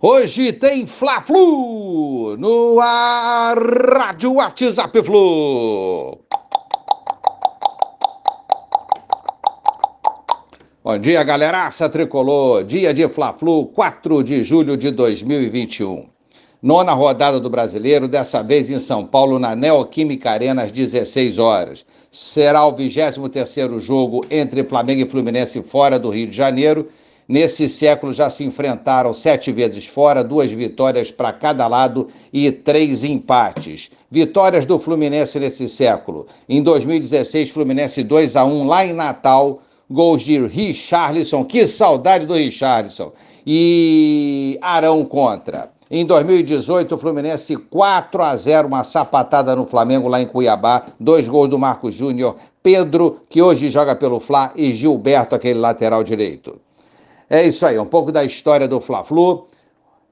Hoje tem Fla-Flu no ar, Rádio WhatsApp Flu. Bom dia, galeraça tricolor. Dia de Fla-Flu, 4 de julho de 2021. Nona rodada do Brasileiro, dessa vez em São Paulo, na Neoquímica Arena, às 16 horas. Será o 23º jogo entre Flamengo e Fluminense fora do Rio de Janeiro Nesse século já se enfrentaram sete vezes fora, duas vitórias para cada lado e três empates. Vitórias do Fluminense nesse século. Em 2016, Fluminense 2 a 1 lá em Natal, gols de Richarlison, que saudade do Richarlison. E Arão contra. Em 2018, o Fluminense 4 a 0, uma sapatada no Flamengo lá em Cuiabá, dois gols do Marcos Júnior, Pedro, que hoje joga pelo Fla, e Gilberto, aquele lateral direito. É isso aí, um pouco da história do Fla-Flu.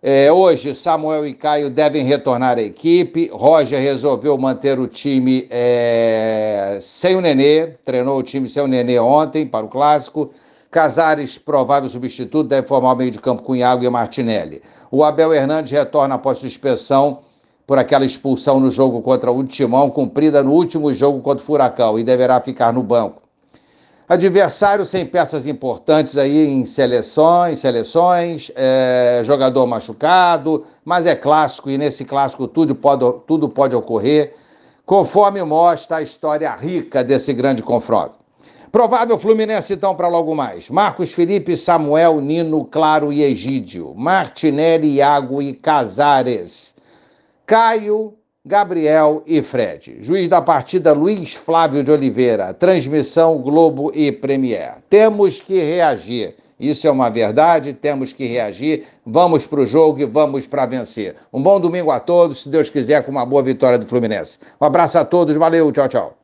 É, hoje, Samuel e Caio devem retornar à equipe. Roger resolveu manter o time é, sem o Nenê, treinou o time sem o Nenê ontem para o Clássico. Casares, provável substituto, deve formar o meio de campo com Iago e Martinelli. O Abel Hernandes retorna após suspensão por aquela expulsão no jogo contra o Timão, cumprida no último jogo contra o Furacão, e deverá ficar no banco. Adversário sem peças importantes aí em seleções, seleções, é, jogador machucado, mas é clássico e nesse clássico tudo pode, tudo pode ocorrer, conforme mostra a história rica desse grande confronto. Provável Fluminense então para logo mais. Marcos Felipe, Samuel, Nino, Claro e Egídio. Martinelli, Iago e Casares. Caio, Gabriel e Fred. Juiz da partida Luiz Flávio de Oliveira. Transmissão Globo e Premier. Temos que reagir. Isso é uma verdade, temos que reagir. Vamos para o jogo e vamos para vencer. Um bom domingo a todos, se Deus quiser, com uma boa vitória do Fluminense. Um abraço a todos, valeu, tchau, tchau.